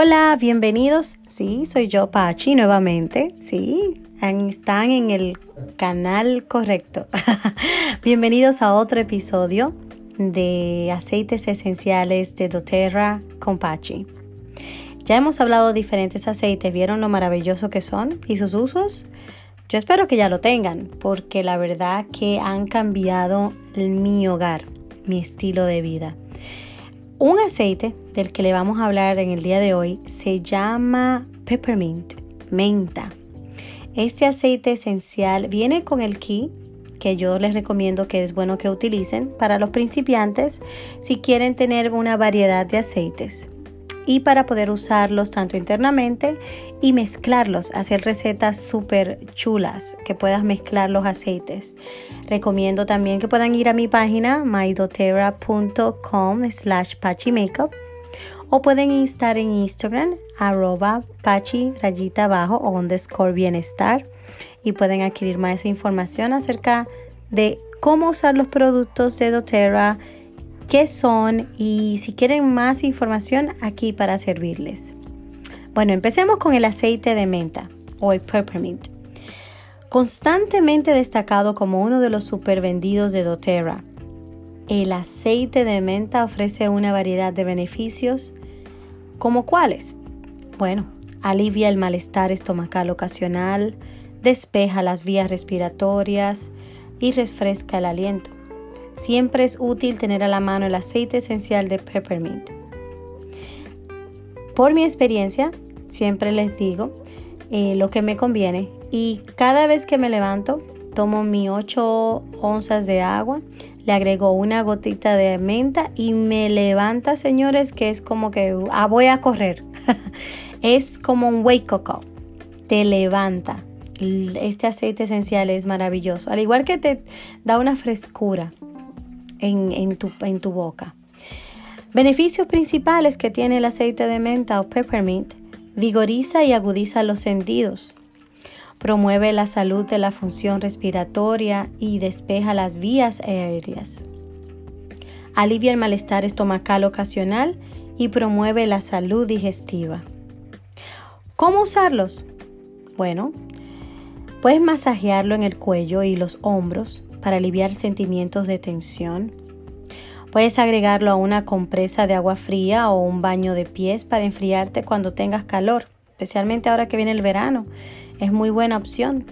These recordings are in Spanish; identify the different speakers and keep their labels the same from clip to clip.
Speaker 1: Hola, bienvenidos. Sí, soy yo, Pachi, nuevamente. Sí, están en el canal correcto. bienvenidos a otro episodio de aceites esenciales de doTERRA con Pachi. Ya hemos hablado de diferentes aceites, ¿vieron lo maravilloso que son y sus usos? Yo espero que ya lo tengan, porque la verdad que han cambiado mi hogar, mi estilo de vida. Un aceite del que le vamos a hablar en el día de hoy se llama peppermint, menta. Este aceite esencial viene con el key que yo les recomiendo que es bueno que utilicen para los principiantes si quieren tener una variedad de aceites y para poder usarlos tanto internamente y mezclarlos, hacer recetas súper chulas que puedas mezclar los aceites. Recomiendo también que puedan ir a mi página mydoterra.com slash pachimakeup o pueden estar en Instagram arroba pachi rayita abajo o underscore bienestar y pueden adquirir más información acerca de cómo usar los productos de doTERRA qué son y si quieren más información aquí para servirles. Bueno, empecemos con el aceite de menta o el peppermint. Constantemente destacado como uno de los supervendidos de doTERRA, el aceite de menta ofrece una variedad de beneficios, como cuáles? Bueno, alivia el malestar estomacal ocasional, despeja las vías respiratorias y refresca el aliento siempre es útil tener a la mano el aceite esencial de peppermint. Por mi experiencia, siempre les digo eh, lo que me conviene y cada vez que me levanto, tomo mis 8 onzas de agua, le agrego una gotita de menta y me levanta, señores, que es como que ah, voy a correr. es como un wake up. Te levanta. Este aceite esencial es maravilloso. Al igual que te da una frescura en, tu, en tu boca. Beneficios principales que tiene el aceite de menta o peppermint. Vigoriza y agudiza los sentidos. Promueve la salud de la función respiratoria y despeja las vías aéreas. Alivia el malestar estomacal ocasional y promueve la salud digestiva. ¿Cómo usarlos? Bueno, puedes masajearlo en el cuello y los hombros para aliviar sentimientos de tensión. Puedes agregarlo a una compresa de agua fría o un baño de pies para enfriarte cuando tengas calor, especialmente ahora que viene el verano. Es muy buena opción.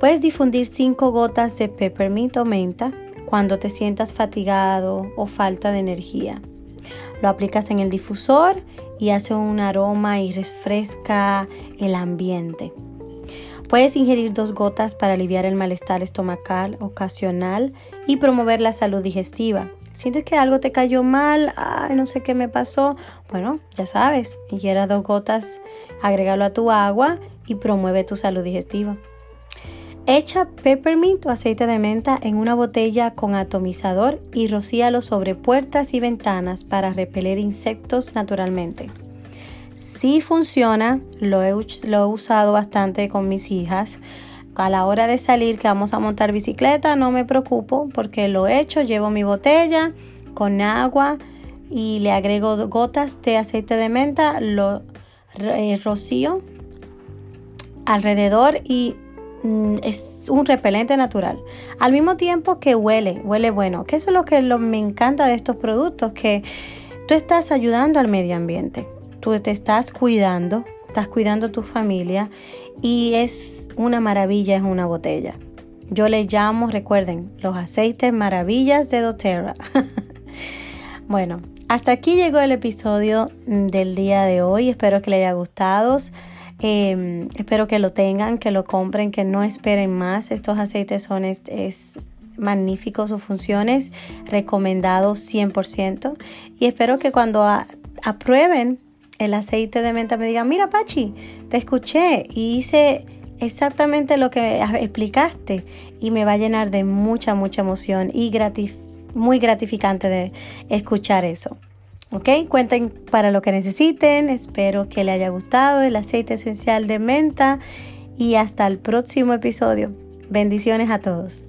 Speaker 1: Puedes difundir 5 gotas de peppermint o menta cuando te sientas fatigado o falta de energía. Lo aplicas en el difusor y hace un aroma y refresca el ambiente. Puedes ingerir dos gotas para aliviar el malestar estomacal ocasional y promover la salud digestiva. ¿Sientes que algo te cayó mal? Ay, no sé qué me pasó. Bueno, ya sabes, ingiera dos gotas, agrégalo a tu agua y promueve tu salud digestiva. Echa peppermint o aceite de menta en una botella con atomizador y rocíalo sobre puertas y ventanas para repeler insectos naturalmente. Si funciona, lo he, lo he usado bastante con mis hijas. A la hora de salir que vamos a montar bicicleta, no me preocupo porque lo he hecho, llevo mi botella con agua y le agrego gotas de aceite de menta, lo eh, rocío alrededor y mm, es un repelente natural. Al mismo tiempo que huele, huele bueno. Que eso es lo que me encanta de estos productos, que tú estás ayudando al medio ambiente tú te estás cuidando, estás cuidando tu familia y es una maravilla, es una botella. Yo le llamo, recuerden, los aceites maravillas de doTERRA. bueno, hasta aquí llegó el episodio del día de hoy. Espero que les haya gustado. Em, espero que lo tengan, que lo compren, que no esperen más. Estos aceites son es magníficos sus funciones, recomendados 100%. Y espero que cuando aprueben el aceite de menta me diga, mira Pachi, te escuché y hice exactamente lo que explicaste y me va a llenar de mucha, mucha emoción y muy gratificante de escuchar eso. ¿Ok? Cuenten para lo que necesiten. Espero que les haya gustado el aceite esencial de menta y hasta el próximo episodio. Bendiciones a todos.